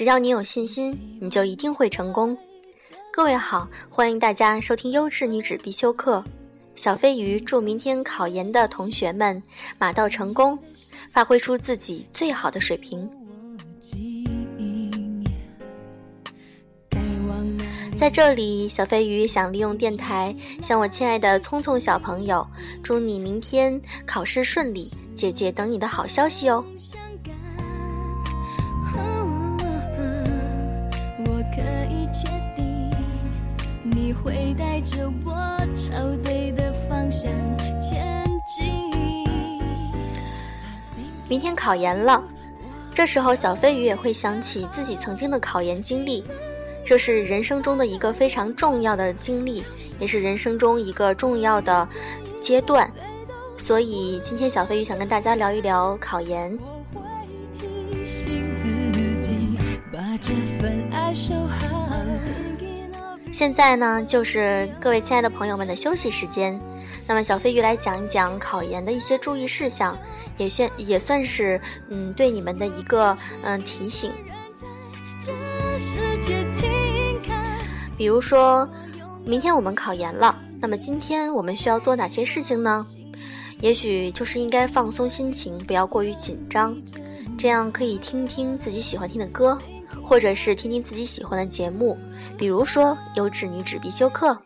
只要你有信心，你就一定会成功。各位好，欢迎大家收听优质女子必修课。小飞鱼祝明天考研的同学们马到成功，发挥出自己最好的水平。在这里，小飞鱼想利用电台向我亲爱的聪聪小朋友，祝你明天考试顺利，姐姐等你的好消息哦。会带着我朝对的方向前进。明天考研了，这时候小飞鱼也会想起自己曾经的考研经历。这是人生中的一个非常重要的经历，也是人生中一个重要的阶段，所以今天小飞鱼想跟大家聊一聊考研。把这份爱守好现在呢，就是各位亲爱的朋友们的休息时间，那么小飞鱼来讲一讲考研的一些注意事项，也算也算是嗯对你们的一个嗯提醒。比如说，明天我们考研了，那么今天我们需要做哪些事情呢？也许就是应该放松心情，不要过于紧张，这样可以听听自己喜欢听的歌，或者是听听自己喜欢的节目，比如说优质女纸必修课。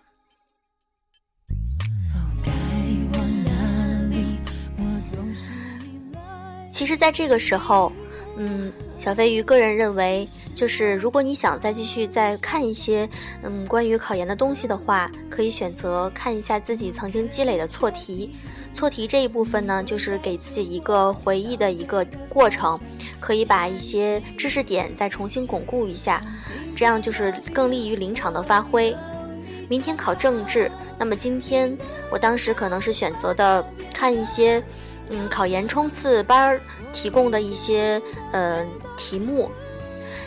其实，在这个时候。嗯，小飞鱼个人认为，就是如果你想再继续再看一些嗯关于考研的东西的话，可以选择看一下自己曾经积累的错题。错题这一部分呢，就是给自己一个回忆的一个过程，可以把一些知识点再重新巩固一下，这样就是更利于临场的发挥。明天考政治，那么今天我当时可能是选择的看一些。嗯，考研冲刺班儿提供的一些呃题目，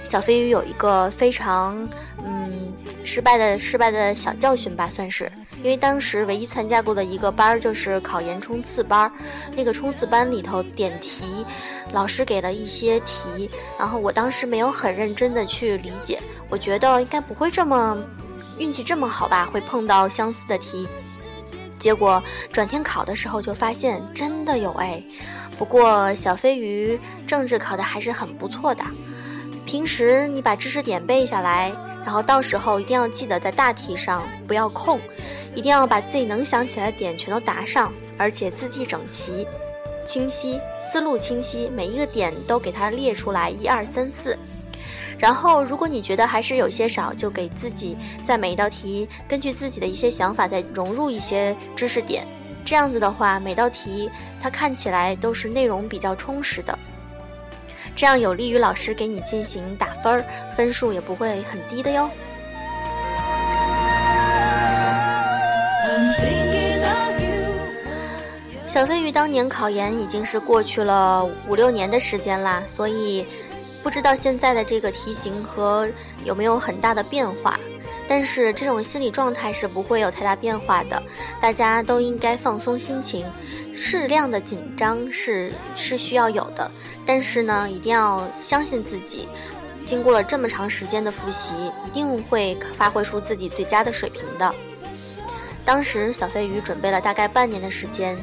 小飞鱼有一个非常嗯失败的失败的小教训吧，算是，因为当时唯一参加过的一个班儿就是考研冲刺班儿，那个冲刺班里头点题，老师给了一些题，然后我当时没有很认真的去理解，我觉得应该不会这么运气这么好吧，会碰到相似的题。结果转天考的时候就发现真的有哎，不过小飞鱼政治考的还是很不错的。平时你把知识点背下来，然后到时候一定要记得在大题上不要空，一定要把自己能想起来的点全都答上，而且字迹整齐、清晰，思路清晰，每一个点都给它列出来，一二三四。然后，如果你觉得还是有些少，就给自己在每一道题根据自己的一些想法再融入一些知识点，这样子的话，每道题它看起来都是内容比较充实的，这样有利于老师给你进行打分儿，分数也不会很低的哟。小飞鱼当年考研已经是过去了五六年的时间啦，所以。不知道现在的这个题型和有没有很大的变化，但是这种心理状态是不会有太大变化的。大家都应该放松心情，适量的紧张是是需要有的，但是呢，一定要相信自己。经过了这么长时间的复习，一定会发挥出自己最佳的水平的。当时小飞鱼准备了大概半年的时间。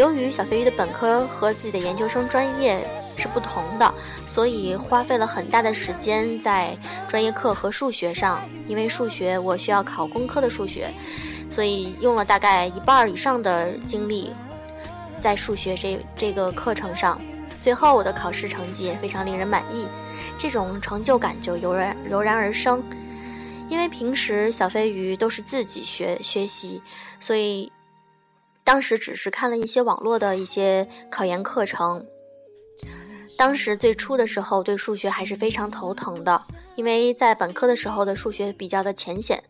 由于小飞鱼的本科和自己的研究生专业是不同的，所以花费了很大的时间在专业课和数学上。因为数学我需要考工科的数学，所以用了大概一半以上的精力在数学这这个课程上。最后我的考试成绩也非常令人满意，这种成就感就油然油然而生。因为平时小飞鱼都是自己学学习，所以。当时只是看了一些网络的一些考研课程。当时最初的时候，对数学还是非常头疼的，因为在本科的时候的数学比较的浅显。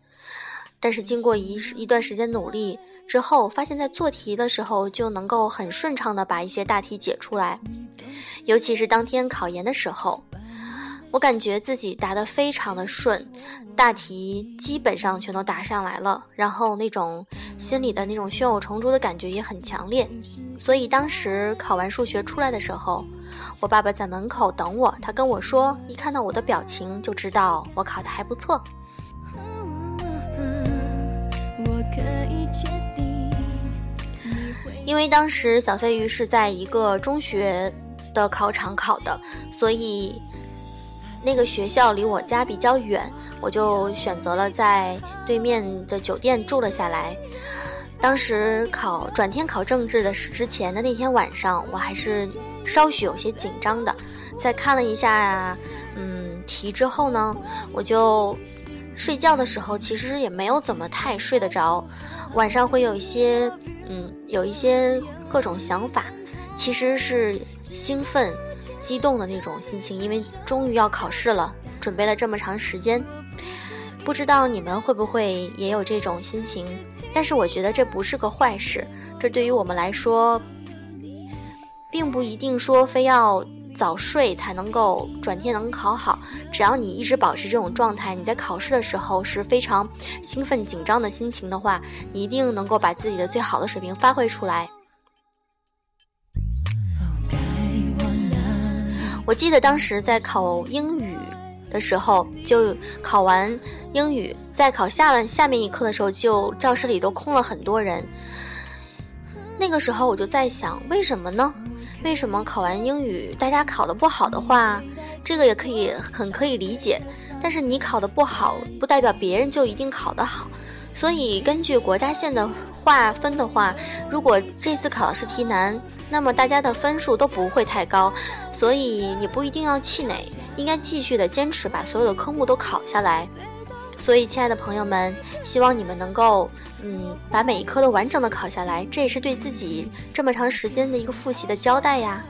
但是经过一一段时间努力之后，发现在做题的时候就能够很顺畅的把一些大题解出来，尤其是当天考研的时候。我感觉自己答得非常的顺，大题基本上全都答上来了，然后那种心里的那种胸有成竹的感觉也很强烈，所以当时考完数学出来的时候，我爸爸在门口等我，他跟我说，一看到我的表情就知道我考的还不错。因为当时小飞鱼是在一个中学的考场考的，所以那个学校离我家比较远，我就选择了在对面的酒店住了下来。当时考转天考政治的之前的那天晚上，我还是稍许有些紧张的。在看了一下嗯题之后呢，我就睡觉的时候其实也没有怎么太睡得着，晚上会有一些嗯有一些各种想法，其实是兴奋、激动的那种心情，因为终于要考试了，准备了这么长时间。不知道你们会不会也有这种心情？但是我觉得这不是个坏事，这对于我们来说，并不一定说非要早睡才能够转天能考好。只要你一直保持这种状态，你在考试的时候是非常兴奋紧张的心情的话，你一定能够把自己的最好的水平发挥出来。我记得当时在考英语的时候，就考完。英语在考下完下面一课的时候，就教室里都空了很多人。那个时候我就在想，为什么呢？为什么考完英语大家考得不好的话，这个也可以很可以理解。但是你考得不好，不代表别人就一定考得好。所以根据国家线的划分的话，如果这次考的是题难，那么大家的分数都不会太高。所以你不一定要气馁，应该继续的坚持把所有的科目都考下来。所以，亲爱的朋友们，希望你们能够，嗯，把每一科都完整的考下来，这也是对自己这么长时间的一个复习的交代呀。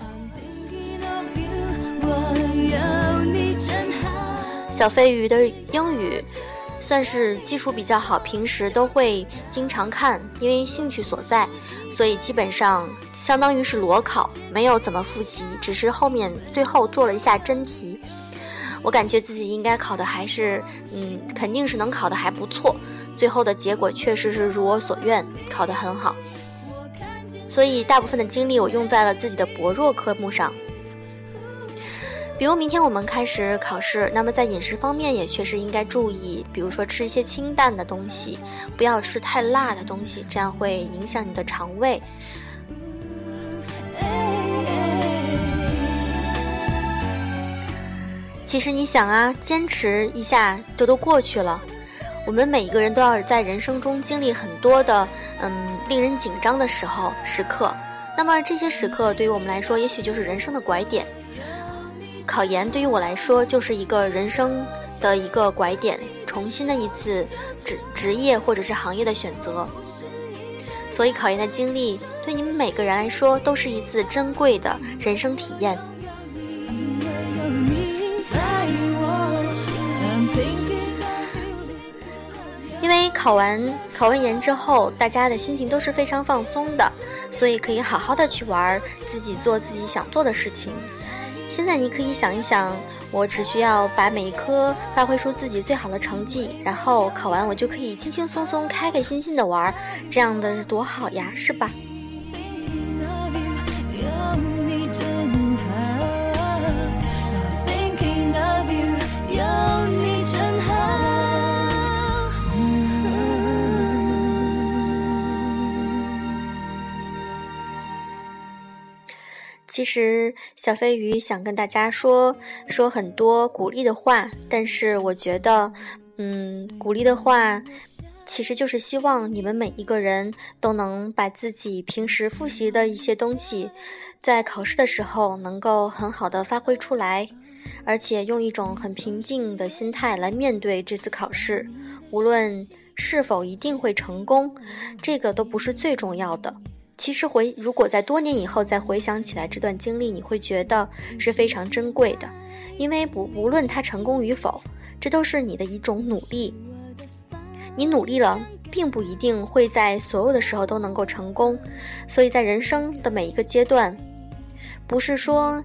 小飞鱼的英语算是基础比较好，平时都会经常看，因为兴趣所在，所以基本上相当于是裸考，没有怎么复习，只是后面最后做了一下真题。我感觉自己应该考的还是，嗯，肯定是能考的还不错。最后的结果确实是如我所愿，考得很好。所以大部分的精力我用在了自己的薄弱科目上。比如明天我们开始考试，那么在饮食方面也确实应该注意，比如说吃一些清淡的东西，不要吃太辣的东西，这样会影响你的肠胃。其实你想啊，坚持一下就都过去了。我们每一个人都要在人生中经历很多的，嗯，令人紧张的时候时刻。那么这些时刻对于我们来说，也许就是人生的拐点。考研对于我来说，就是一个人生的一个拐点，重新的一次职职业或者是行业的选择。所以考研的经历对你们每个人来说，都是一次珍贵的人生体验。因为考完考完研之后，大家的心情都是非常放松的，所以可以好好的去玩，自己做自己想做的事情。现在你可以想一想，我只需要把每一科发挥出自己最好的成绩，然后考完我就可以轻轻松松、开开心心的玩，这样的多好呀，是吧？其实小飞鱼想跟大家说说很多鼓励的话，但是我觉得，嗯，鼓励的话，其实就是希望你们每一个人都能把自己平时复习的一些东西，在考试的时候能够很好的发挥出来，而且用一种很平静的心态来面对这次考试，无论是否一定会成功，这个都不是最重要的。其实回，如果在多年以后再回想起来这段经历，你会觉得是非常珍贵的，因为不无论他成功与否，这都是你的一种努力。你努力了，并不一定会在所有的时候都能够成功，所以在人生的每一个阶段，不是说。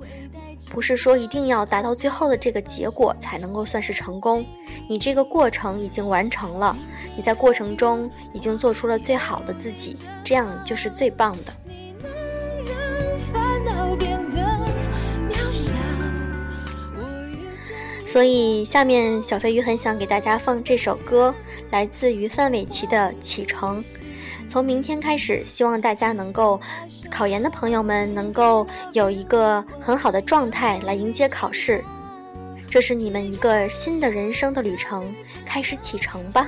不是说一定要达到最后的这个结果才能够算是成功，你这个过程已经完成了，你在过程中已经做出了最好的自己，这样就是最棒的。所以下面小飞鱼很想给大家放这首歌，来自于范玮琪的《启程》。从明天开始，希望大家能够考研的朋友们能够有一个很好的状态来迎接考试。这是你们一个新的人生的旅程，开始启程吧。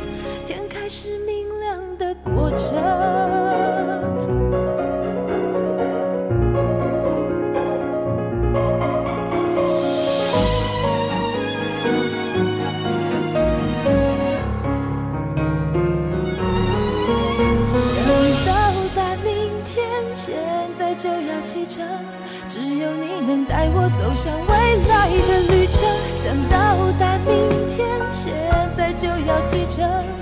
是明亮的过程想到达明天现在就要启程。只有你能带我走向未来的旅程。想到达明天现在就要启程。